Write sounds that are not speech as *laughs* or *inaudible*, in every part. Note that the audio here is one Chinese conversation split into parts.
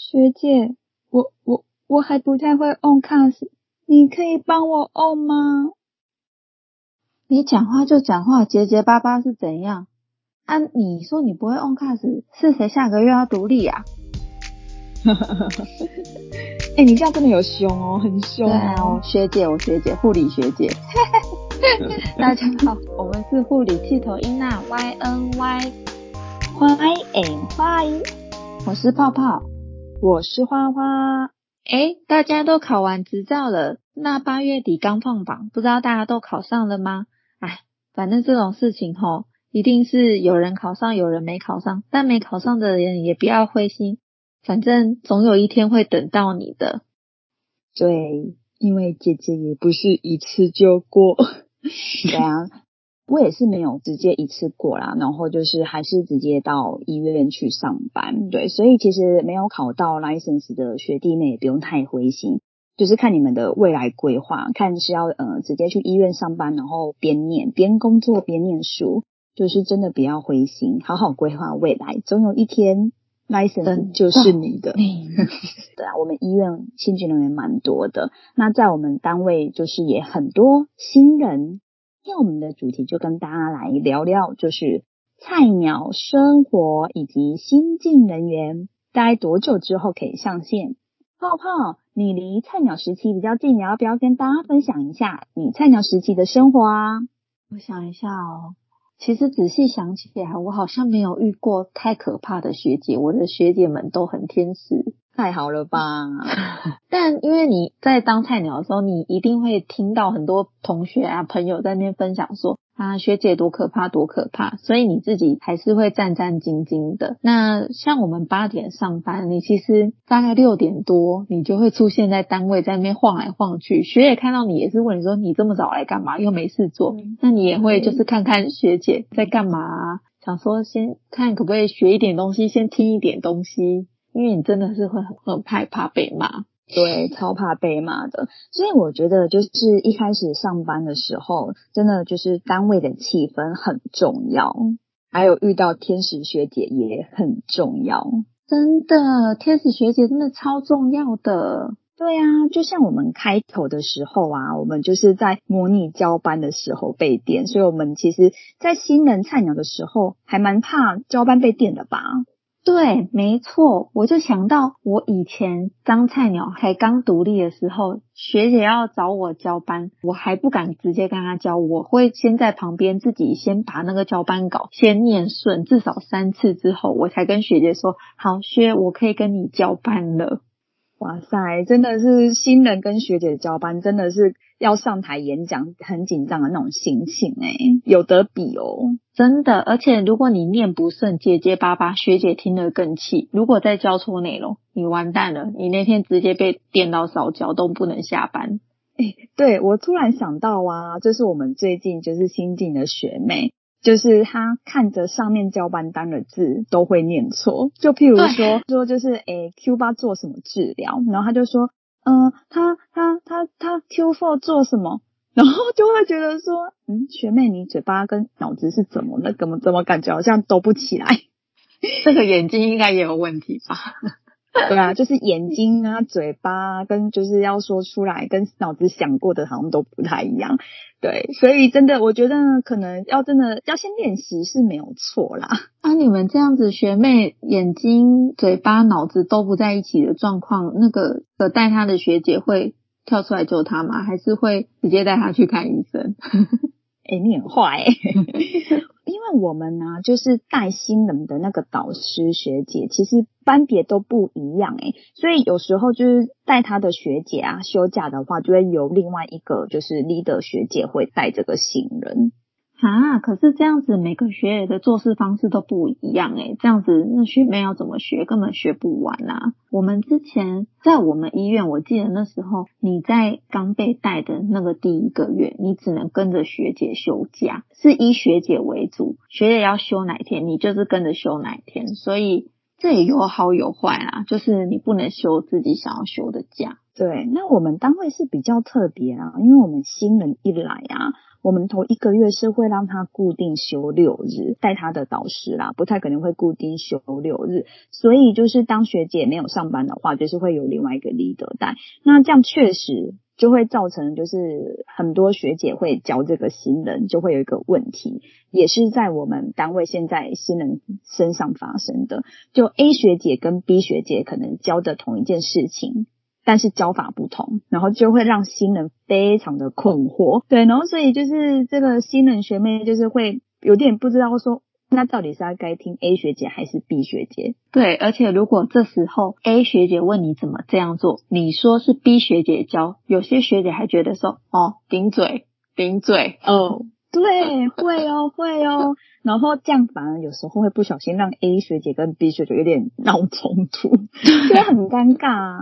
学姐，我我我还不太会 on cast，你可以帮我 on 吗？你讲话就讲话，结结巴巴是怎样？啊，你说你不会 on cast，是谁下个月要独立啊？*laughs* 哎、你这样真的有凶哦，很凶哦我。学姐，我学姐，护理学姐。*laughs* 大家好，我们是护理气头音娜 Y N Y，欢迎欢迎，我是泡泡。我是花花。哎，大家都考完执照了，那八月底刚放榜，不知道大家都考上了吗？哎，反正这种事情吼，一定是有人考上，有人没考上，但没考上的人也不要灰心，反正总有一天会等到你的。对，因为姐姐也不是一次就过。*laughs* 对啊，我也是没有直接一次过啦，然后就是还是直接到医院去上班。对，所以其实没有考到 license 的学弟妹也不用太灰心，就是看你们的未来规划，看是要呃直接去医院上班，然后边念边工作边念书，就是真的不要灰心，好好规划未来，总有一天 license 就是你的。*laughs* 对啊，我们医院新进人员蛮多的。那在我们单位就是也很多新人。今天我们的主题就跟大家来聊聊，就是菜鸟生活以及新进人员待多久之后可以上线。泡泡，你离菜鸟时期比较近，你要不要跟大家分享一下你菜鸟时期的生活啊？我想一下哦，其实仔细想起来，我好像没有遇过太可怕的学姐，我的学姐们都很天使。太好了吧？*laughs* 但因为你在当菜鸟的时候，你一定会听到很多同学啊、朋友在那边分享说啊，学姐多可怕，多可怕，所以你自己还是会战战兢兢的。那像我们八点上班，你其实大概六点多，你就会出现在单位，在那边晃来晃去。学姐看到你也是问你说，你这么早来干嘛？又没事做，嗯那你也会就是看看学姐在干嘛啊、想说先看可不可以学一点东西，先听一点东西。因为你真的是会很很害怕被骂，对，超怕被骂的。所以我觉得，就是一开始上班的时候，真的就是单位的气氛很重要，还有遇到天使学姐也很重要。真的，天使学姐真的超重要的。对啊，就像我们开头的时候啊，我们就是在模拟交班的时候被电，所以我们其实，在新人菜鸟的时候，还蛮怕交班被电的吧？对，没错，我就想到我以前当菜鸟才刚独立的时候，学姐要找我交班，我还不敢直接跟她交，我会先在旁边自己先把那个交班稿先念顺，至少三次之后，我才跟学姐说，好，学，我可以跟你交班了。哇塞，真的是新人跟学姐交班，真的是要上台演讲很紧张的那种心情哎、有得比哦。真的，而且如果你念不顺，结结巴巴，学姐听得更气。如果再教错内容，你完蛋了，你那天直接被电到烧焦，都不能下班。对我突然想到啊，就是我们最近就是新进的学妹，就是他看着上面交班单的字都会念错，就譬如说说就是诶 Q 八做什么治疗，然后他就说，嗯、他他他他 Q four 做什么？然后就会觉得说，嗯，学妹你嘴巴跟脑子是怎么了？怎么怎么感觉好像都不起来？这个眼睛应该也有问题吧？*laughs* 对啊，就是眼睛啊、嘴巴啊，跟就是要说出来，跟脑子想过的好像都不太一样。对，所以真的，我觉得可能要真的要先练习是没有错啦。啊，你们这样子，学妹眼睛、嘴巴、脑子都不在一起的状况，那个呃带她的学姐会跳出来救她吗？还是会直接带她去看医生？*laughs* 哎、你很坏我们呢、就是带新人的那个导师学姐，其实班别都不一样哎、所以有时候就是带他的学姐啊休假的话，就会有另外一个就是 leader 学姐会带这个新人。啊，可是这样子每个学姐的做事方式都不一样诶，这样子那学妹要怎么学，根本学不完啊。我们之前在我们医院，我记得那时候你在刚被带的那个第一个月，你只能跟着学姐休假，是以学姐为主，学姐要休哪天，你就是跟着休哪天，所以这也有好有坏啦，就是你不能休自己想要休的假。对，那我们单位是比较特别啊，因为我们新人一来啊，我们头一个月是会让他固定休六日，带他的导师啦，不太可能会固定休六日。所以就是当学姐没有上班的话，就是会有另外一个 leader 带。那这样确实。就会造成，就是很多学姐会教这个新人，就会有一个问题，也是在我们单位现在新人身上发生的。就 A 学姐跟 B 学姐可能教的同一件事情，但是教法不同，然后就会让新人非常的困惑。对，然后所以就是这个新人学妹就是会有点不知道说。那到底是要该听 A 学姐还是 B 学姐？对，而且如果这时候 A 学姐问你怎么这样做，你说是 B 学姐教，有些学姐还觉得说哦，顶嘴，顶嘴，哦，*laughs* 对，会哦，会哦，然后这样反而有时候会不小心让 A 学姐跟 B 学姐有点闹冲突，*laughs* 所以很尴尬啊，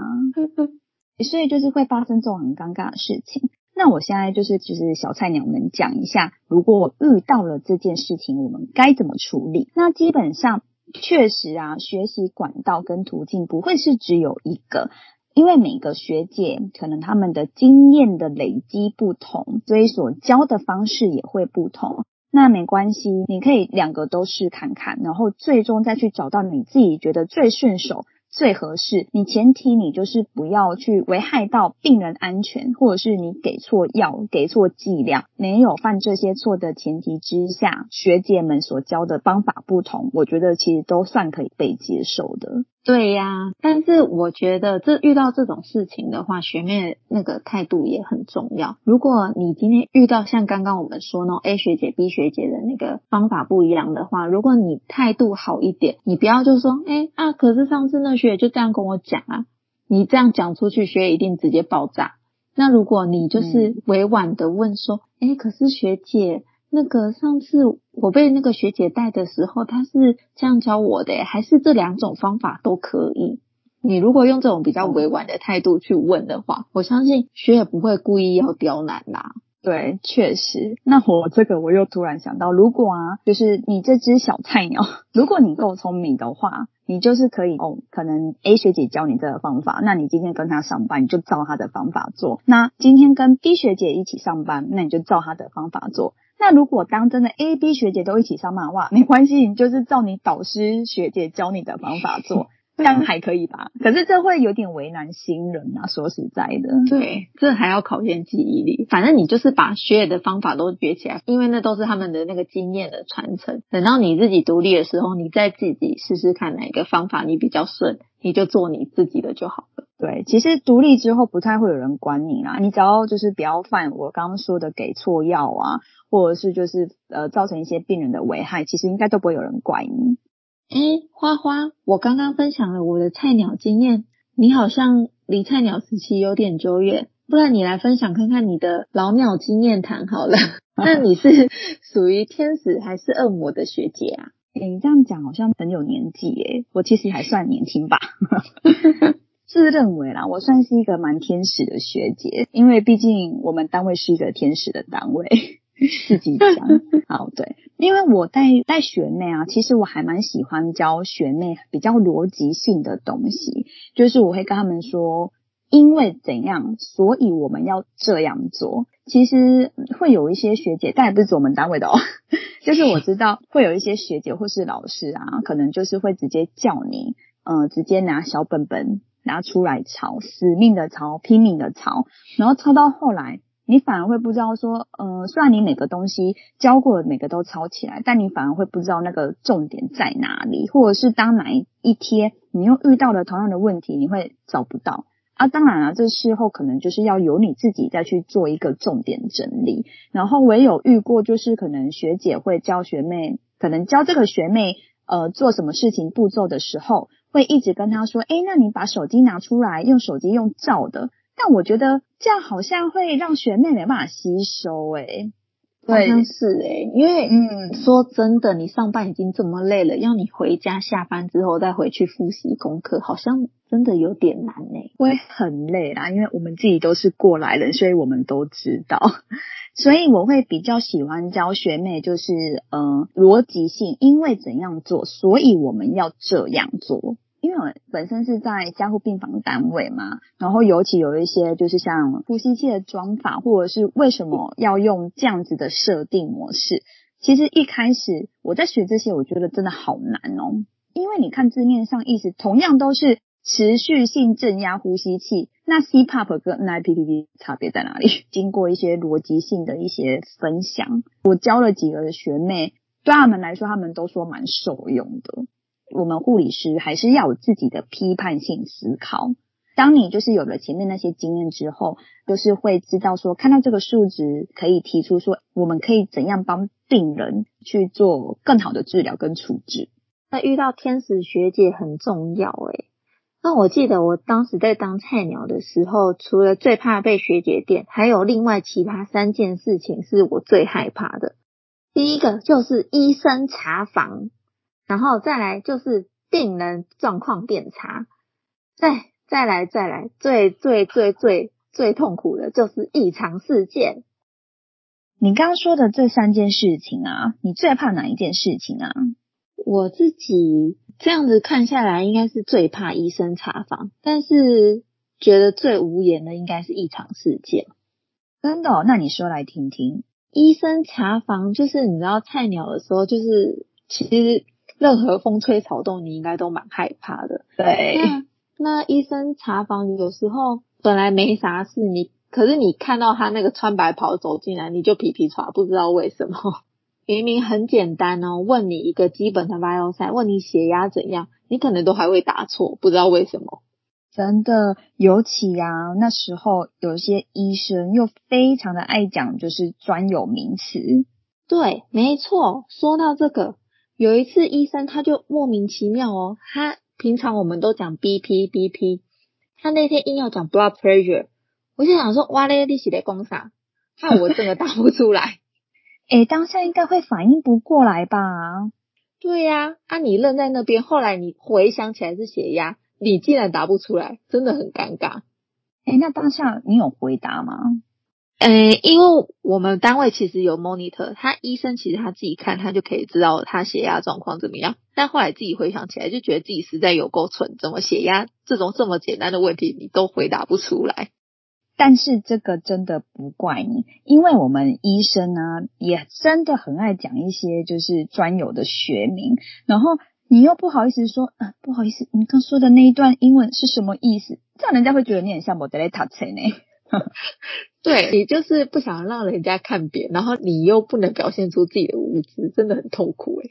*laughs* 所以就是会发生这种很尴尬的事情。那我现在就是就是小菜鸟们讲一下，如果我遇到了这件事情，我们该怎么处理？那基本上确实啊，学习管道跟途径不会是只有一个，因为每个学姐可能他们的经验的累积不同，所以所教的方式也会不同。那没关系，你可以两个都试看看，然后最终再去找到你自己觉得最顺手。最合适，你前提你就是不要去危害到病人安全，或者是你给错药、给错剂量，没有犯这些错的前提之下，学姐们所教的方法不同，我觉得其实都算可以被接受的。对呀，但是我觉得这遇到这种事情的话，学妹那个态度也很重要。如果你今天遇到像刚刚我们说那种 A 学姐、B 学姐的那个方法不一样的话，如果你态度好一点，你不要就说，哎啊，可是上次那学姐就这样跟我讲啊，你这样讲出去，学姐一定直接爆炸。那如果你就是委婉的问说，哎，可是学姐。那个上次我被那个学姐带的时候，她是这样教我的，还是这两种方法都可以？你如果用这种比较委婉的态度去问的话，我相信学也不会故意要刁难啦。对，确实。那我这个我又突然想到，如果啊，就是你这只小菜鸟，如果你够聪明的话，你就是可以哦，可能 A 学姐教你这个方法，那你今天跟她上班，你就照她的方法做。那今天跟 B 学姐一起上班，那你就照她的方法做。那如果当真的 A、B 学姐都一起上漫画，没关系，你就是照你导师学姐教你的方法做，这样还可以吧？可是这会有点为难新人啊，说实在的。对，这还要考验记忆力。反正你就是把学姐的方法都学起来，因为那都是他们的那个经验的传承。等到你自己独立的时候，你再自己试试看哪个方法你比较顺，你就做你自己的就好了。对，其实独立之后不太会有人管你啦，你只要就是不要犯我刚刚说的给错药啊，或者是就是呃造成一些病人的危害，其实应该都不会有人怪你。哎，花花，我刚刚分享了我的菜鸟经验，你好像离菜鸟时期有点久远，不然你来分享看看你的老鸟经验谈好了。*laughs* 那你是 *laughs* 属于天使还是恶魔的学姐啊？你这样讲好像很有年纪耶，我其实还算年轻吧。*laughs* 自认为啦，我算是一个蛮天使的学姐，因为毕竟我们单位是一个天使的单位，自己讲。*laughs* 好，对，因为我带带学妹啊，其实我还蛮喜欢教学妹比较逻辑性的东西，就是我会跟他们说，因为怎样，所以我们要这样做。其实会有一些学姐，但也不是我们单位的哦，*laughs* 就是我知道会有一些学姐或是老师啊，可能就是会直接叫你，嗯，直接拿小本本。拿出来抄，死命的抄，拼命的抄，然后抄到后来，你反而会不知道说，呃，虽然你每个东西教过，每个都抄起来，但你反而会不知道那个重点在哪里，或者是当哪一天你又遇到了同样的问题，你会找不到啊。当然了，这事后可能就是要由你自己再去做一个重点整理。然后我也有遇过，就是可能学姐会教学妹，可能教这个学妹呃做什么事情步骤的时候。会一直跟她说：“哎，那你把手机拿出来，用手机用照的。”但我觉得这样好像会让学妹没办法吸收。诶，好像是哎，因为嗯，说真的，你上班已经这么累了，要你回家下班之后再回去复习功课，好像真的有点难哎。会很累啦，因为我们自己都是过来人，所以我们都知道。*laughs* 所以我会比较喜欢教学妹，就是呃逻辑性，因为怎样做，所以我们要这样做。因为我本身是在加护病房单位嘛，然后尤其有一些就是像呼吸器的装法，或者是为什么要用这样子的设定模式，其实一开始我在学这些，我觉得真的好难哦，因为你看字面上意思，同样都是持续性正压呼吸器，那 CPAP 跟 NIPT 差别在哪里？*laughs* 经过一些逻辑性的一些分享，我教了几个学妹，对他们来说，他们都说蛮受用的。我们护理师还是要有自己的批判性思考。当你就是有了前面那些经验之后，就是会知道说，看到这个数值，可以提出说，我们可以怎样帮病人去做更好的治疗跟处置。那遇到天使学姐很重要诶。那我记得我当时在当菜鸟的时候，除了最怕被学姐电，还有另外其他三件事情是我最害怕的。第一个就是医生查房。然后再来就是病人状况变差，再再来再来，最最最最最痛苦的就是异常事件。你刚刚说的这三件事情啊，你最怕哪一件事情啊？我自己这样子看下来，应该是最怕医生查房，但是觉得最无言的应该是异常事件。真的？那你说来听听。医生查房就是你知道菜鸟的时候，就是其实。任何风吹草动，你应该都蛮害怕的。对，那医生查房有时候本来没啥事，你可是你看到他那个穿白袍走进来，你就皮皮喘，不知道为什么。*laughs* 明明很简单哦，问你一个基本的 vital sign，问你血压怎样，你可能都还会答错，不知道为什么。真的，尤其啊，那时候有些医生又非常的爱讲，就是专有名词。对，没错。说到这个。有一次，医生他就莫名其妙哦，他平常我们都讲 BP BP，他那天硬要讲 blood pressure，我就想说，哇嘞，你是在讲啥？*laughs* 害我真的答不出来。诶，当下应该会反应不过来吧？对呀，啊，你愣在那边，后来你回想起来是血压，你竟然答不出来，真的很尴尬。诶，那当下你有回答吗？呃，因为我们单位其实有 monitor，他医生其实他自己看，他就可以知道他血压状况怎么样。但后来自己回想起来，就觉得自己实在有够蠢，怎么血压这种这么简单的问题你都回答不出来？但是这个真的不怪你，因为我们医生呢也真的很爱讲一些就是专有的学名，然后你又不好意思说，啊，不好意思，你刚说的那一段英文是什么意思？这样人家会觉得你很像莫德雷塔车呢。*laughs* 对你就是不想让人家看扁，然后你又不能表现出自己的无知，真的很痛苦哎。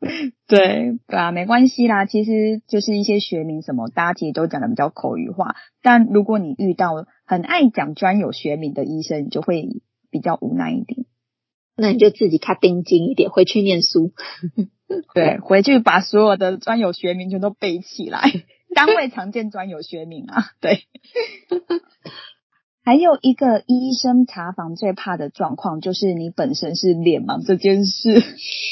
*laughs* 对对啊，没关系啦，其实就是一些学名什么，大家其实都讲的比较口语化。但如果你遇到很爱讲专有学名的医生，你就会比较无奈一点。那你就自己卡盯紧一点，回去念书。对，回去把所有的专有学名全都背起来。*laughs* 单位常见专有学名啊，对。还有一个医生查房最怕的状况，就是你本身是脸盲这件事。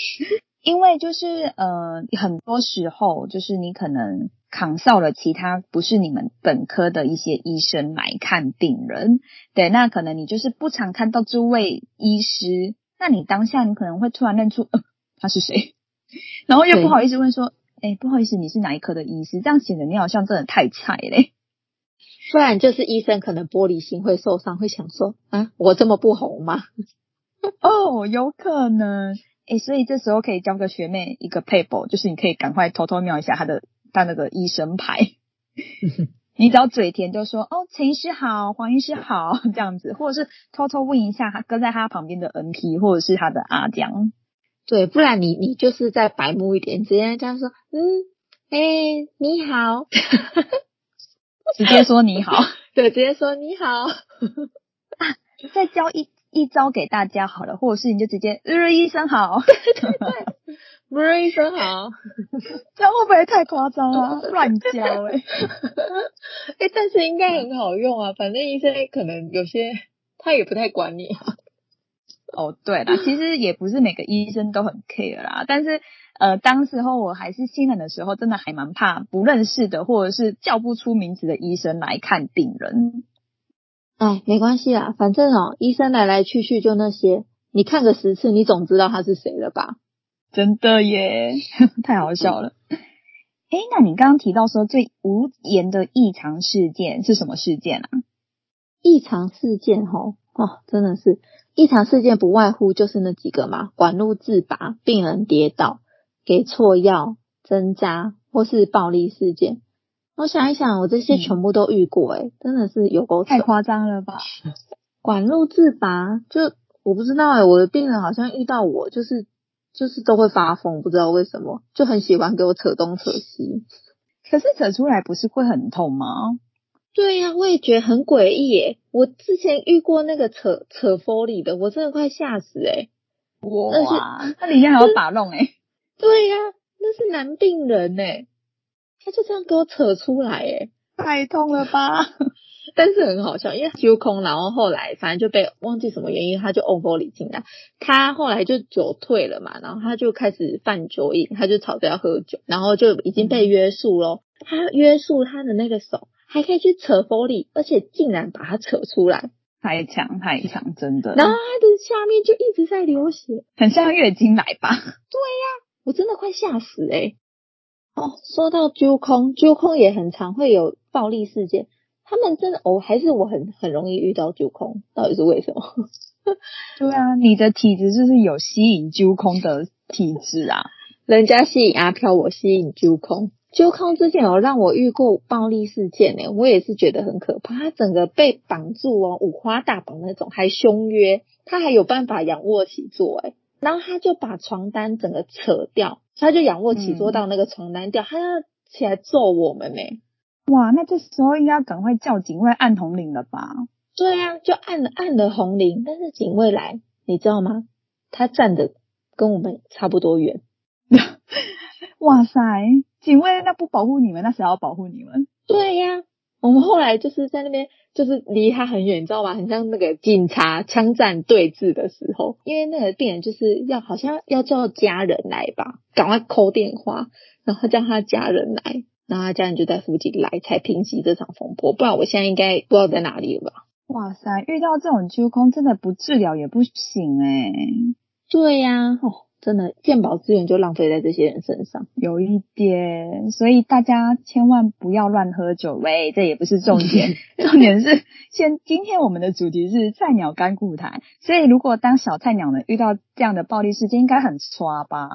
*laughs* 因为就是呃，很多时候就是你可能扛少了其他不是你们本科的一些医生来看病人，对，那可能你就是不常看到这位医师，那你当下你可能会突然认出他是谁，然后又不好意思问说，哎，不好意思，你是哪一科的医师？这样显得你好像真的太菜嘞。不然就是医生可能玻璃心会受伤，会想说啊，我这么不红吗？*laughs* 哦，有可能。哎，所以这时候可以教个学妹一个 paper，就是你可以赶快偷偷瞄一下他的他那个医生牌。*laughs* 你只要嘴甜就说哦，陈医师好，黄医师好这样子，或者是偷偷问一下他跟在他旁边的 NP 或者是他的阿江。对，不然你你就是再白目一点，直接这样说，嗯，哎，你好。*laughs* 直接说你好，*laughs* 对，直接说你好。啊 *laughs* 再教一一招给大家好了，或者是你就直接日日医生好，*laughs* 对对对日医生好，这样会不会太夸张啊？乱教哎，哎，但是应该很好用啊。反正医生可能有些他也不太管你啊。哦，对啦，其实也不是每个医生都很 care 啦，但是。呃，当时候我还是新人的时候，真的还蛮怕不认识的或者是叫不出名字的医生来看病人。哎，没关系啦，反正哦，医生来来去去就那些，你看个十次，你总知道他是谁了吧？真的耶，*laughs* 太好笑了。哎，那你刚刚提到说最无言的异常事件是什么事件啊？异常事件吼哦，真的是异常事件，不外乎就是那几个嘛：管路自拔、病人跌倒、给错药、针扎或是暴力事件。我想一想，我这些全部都遇过，哎，真的是有够太夸张了吧？管路自拔，就我不知道哎，我的病人好像遇到我就是就是都会发疯，不知道为什么，就很喜欢给我扯东扯西。可是扯出来不是会很痛吗？对呀，我也觉得很诡异耶。我之前遇过那个扯扯 Foley 的，我真的快吓死哎！哇，那里面还有把弄哎？对呀，那是男病人哎，他就这样给我扯出来哎，太痛了吧！*laughs* 但是很好笑，因为揪空，然后后来反正就被忘记什么原因，他就 o Foley 进来，他后来就酒退了嘛，然后他就开始犯酒瘾，他就吵着要喝酒，然后就已经被约束咯。他约束他的那个手。还可以去扯玻璃，而且竟然把他扯出来，太强太强，真的。然后他的下面就一直在流血，很像月经来吧？对呀，我真的快吓死哎！哦，说到揪空，揪空也很常会有暴力事件。他们真的哦，还是我很很容易遇到揪空，到底是为什么？*laughs* 对啊，你的体质就是有吸引揪空的体质啊，人家吸引阿飘，我吸引揪空。揪空之前有让我遇过暴力事件呢，我也是觉得很可怕。他整个被绑住哦，五花大绑那种，还凶约，他还有办法仰卧起坐哎，然后他就把床单整个扯掉，他就仰卧起坐到那个床单掉，他要起来揍我们呢。哇，那这时候应该赶快叫警卫按红铃了吧？对啊，就按了按了红铃，但是警卫来，你知道吗？他站的跟我们差不多远。*laughs* 哇塞！警卫那不保护你们，那谁要保护你们？对呀，我们后来就是在那边，就是离他很远，你知道吗？很像那个警察枪战对峙的时候，因为那个病人就是要好像要叫家人来吧，赶快扣电话，然后叫他家人来，然后他家人就在附近来，才平息这场风波。不然我现在应该不知道在哪里了吧？哇塞，遇到这种揪空，真的不治疗也不行哎。对呀，哦。真的，健保资源就浪费在这些人身上，有一点，所以大家千万不要乱喝酒喂，这也不是重点，*laughs* 重点是现今天我们的主题是菜鸟干固台，所以如果当小菜鸟呢遇到这样的暴力事件，应该很刷吧？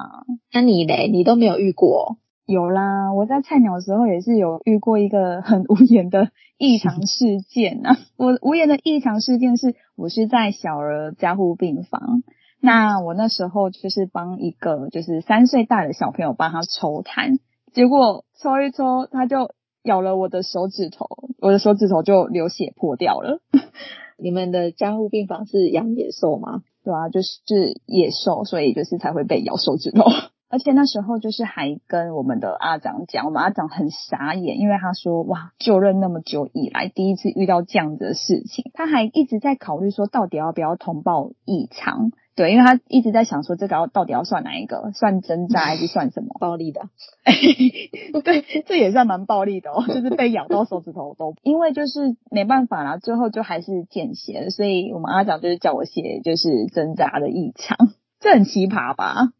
那你嘞，你都没有遇过？有啦，我在菜鸟的时候也是有遇过一个很无言的异常事件啊，我无言的异常事件是我是在小儿加护病房。那我那时候就是帮一个就是三岁大的小朋友帮他抽痰，结果抽一抽他就咬了我的手指头，我的手指头就流血破掉了。*laughs* 你们的加护病房是养野兽吗？对啊，就是野兽，所以就是才会被咬手指头。*laughs* 而且那时候就是还跟我们的阿长讲，我们阿长很傻眼，因为他说哇，就任那么久以来第一次遇到这样的事情，他还一直在考虑说到底要不要通报异常。对，因为他一直在想说，这个要到底要算哪一个？算针扎还是算什么 *laughs* 暴力的？*laughs* 对，这也算蛮暴力的哦，就是被咬到手指头都。*laughs* 因为就是没办法啦，最后就还是见血了，所以我们阿长就是叫我写就是针扎的异常，这很奇葩吧？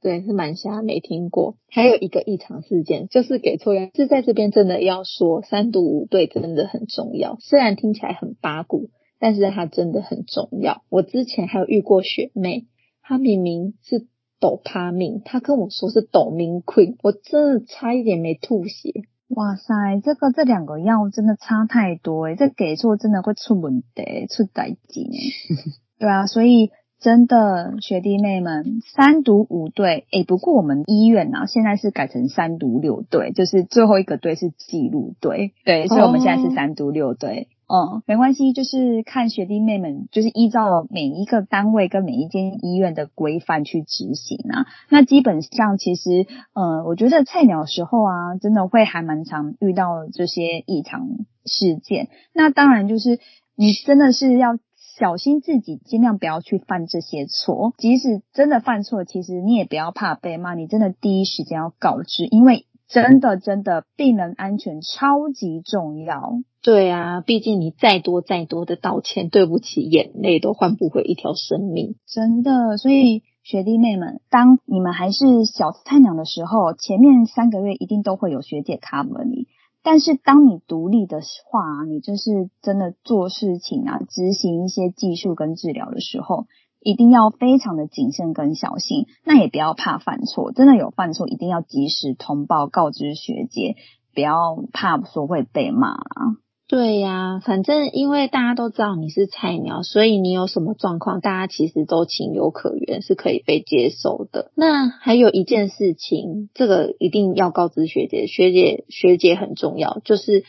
对，是蛮瞎，没听过。还有一个异常事件，就是给错药，是在这边真的要说三毒五对真的很重要，虽然听起来很八股。但是它真的很重要。我之前还有遇过学妹，她明明是抖趴命，她跟我说是抖明 queen，我真的差一点没吐血。哇塞，这个这两个药真的差太多诶，这给错真的会出问题，出代金诶。*laughs* 对啊，所以真的学弟妹们，三毒五对，诶，不过我们医院啊，现在是改成三毒六对，就是最后一个队是记录队，对，所以我们现在是三毒六对。哦，没关系，就是看学弟妹们，就是依照每一个单位跟每一间医院的规范去执行啊。那基本上其实，呃，我觉得菜鸟时候啊，真的会还蛮常遇到这些异常事件。那当然就是你真的是要小心自己，尽量不要去犯这些错。即使真的犯错，其实你也不要怕被骂，你真的第一时间要告知，因为。真的，真的，病人安全超级重要。对啊，毕竟你再多再多的道歉，对不起，眼泪都换不回一条生命。真的，所以学弟妹们，当你们还是小菜鸟的时候，前面三个月一定都会有学姐 cover 你。但是当你独立的话，你就是真的做事情啊，执行一些技术跟治疗的时候，一定要非常的谨慎跟小心。那也不要怕犯错，真的有犯错，一定要及时通报告知学姐，不要怕说会被骂啊。对呀，反正因为大家都知道你是菜鸟，所以你有什么状况，大家其实都情有可原，是可以被接受的。那还有一件事情，这个一定要告知学姐，学姐学姐很重要，就是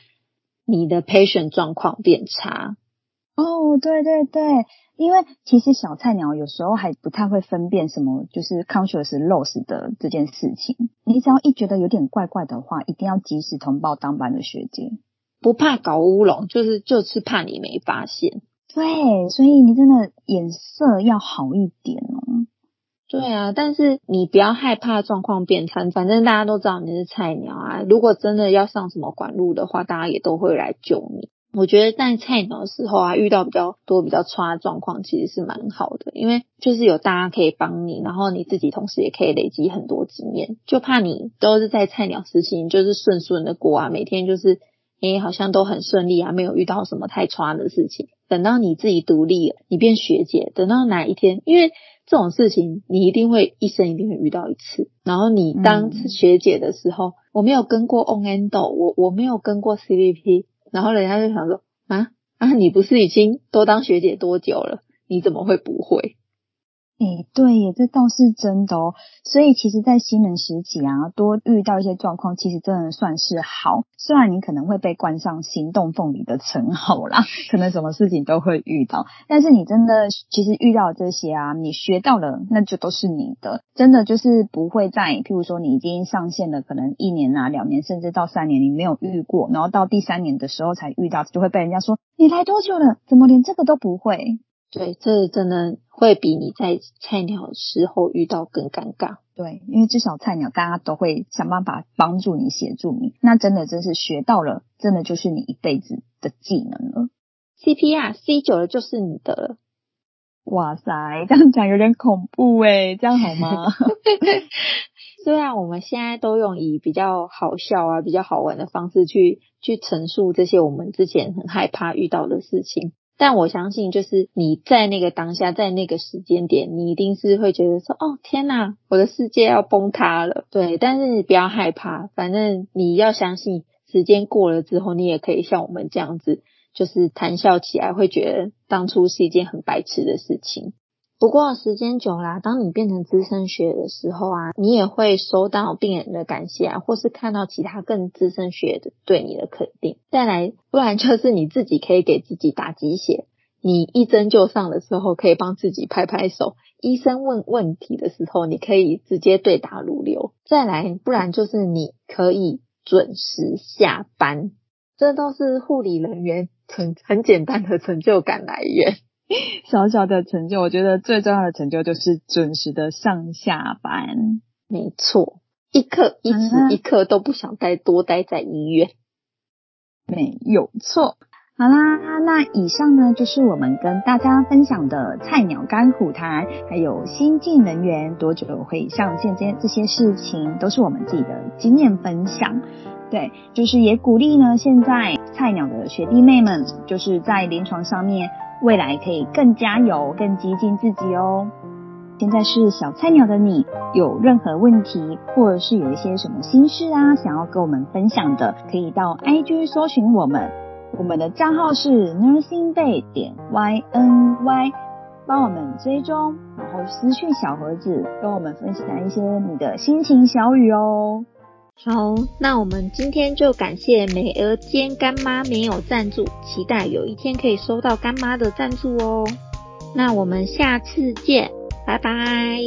你的 patient 状况变差。哦，对对对，因为其实小菜鸟有时候还不太会分辨什么就是 conscious loss 的这件事情。你只要一觉得有点怪怪的话，一定要及时通报当班的学姐。不怕搞乌龙，就是就是怕你没发现。对，所以你真的眼色要好一点哦。对啊，但是你不要害怕状况变差，反正大家都知道你是菜鸟啊。如果真的要上什么管路的话，大家也都会来救你。我觉得在菜鸟的时候啊，遇到比较多比较差的状况，其实是蛮好的，因为就是有大家可以帮你，然后你自己同时也可以累积很多经验。就怕你都是在菜鸟时期，就是顺顺的过啊，每天就是。哎，好像都很顺利啊，没有遇到什么太差的事情。等到你自己独立了，你变学姐，等到哪一天，因为这种事情你一定会一生一定会遇到一次。然后你当学姐的时候，我没有跟过 On Endo，我我没有跟过 CVP，然后人家就想说啊啊，你不是已经都当学姐多久了？你怎么会不会？哎，对耶，这倒是真的哦。所以其实，在新人时期啊，多遇到一些状况，其实真的算是好。虽然你可能会被冠上“行动凤梨”的称号啦，可能什么事情都会遇到，但是你真的其实遇到这些啊，你学到了，那就都是你的。真的就是不会在，譬如说你已经上线了，可能一年啊、两年，甚至到三年，你没有遇过，然后到第三年的时候才遇到，就会被人家说你来多久了？怎么连这个都不会？对，这真的会比你在菜鸟时候遇到更尴尬。对，因为至少菜鸟大家都会想办法帮助你、协助你，那真的真是学到了，真的就是你一辈子的技能了。CPR C 久了就是你的了。哇塞，这样讲有点恐怖哎，这样好吗？*laughs* 虽然我们现在都用以比较好笑啊、比较好玩的方式去去陈述这些我们之前很害怕遇到的事情。但我相信，就是你在那个当下，在那个时间点，你一定是会觉得说：“哦，天哪，我的世界要崩塌了。”对，但是你不要害怕，反正你要相信，时间过了之后，你也可以像我们这样子，就是谈笑起来，会觉得当初是一件很白痴的事情。不过时间久了，当你变成资深学的时候啊，你也会收到病人的感谢啊，或是看到其他更资深学的对你的肯定。再来，不然就是你自己可以给自己打鸡血。你一针就上的时候，可以帮自己拍拍手。医生问问题的时候，你可以直接对答如流。再来，不然就是你可以准时下班。这都是护理人员很很简单的成就感来源。*laughs* 小小的成就，我觉得最重要的成就就是准时的上下班。没错，一刻一时一刻都不想待多待在医院。没有错。好啦，那以上呢就是我们跟大家分享的菜鸟干苦谈，还有新进人员多久会上线这这些事情，都是我们自己的经验分享。对，就是也鼓励呢，现在菜鸟的学弟妹们，就是在临床上面。未来可以更加油、更激进自己哦。现在是小菜鸟的你，有任何问题，或者是有一些什么心事啊，想要跟我们分享的，可以到 IG 搜寻我们，我们的账号是 nursing bay 点 y n y，帮我们追踪，然后私讯小盒子，跟我们分享一些你的心情小语哦。好，那我们今天就感谢美俄兼干妈没有赞助，期待有一天可以收到干妈的赞助哦。那我们下次见，拜拜。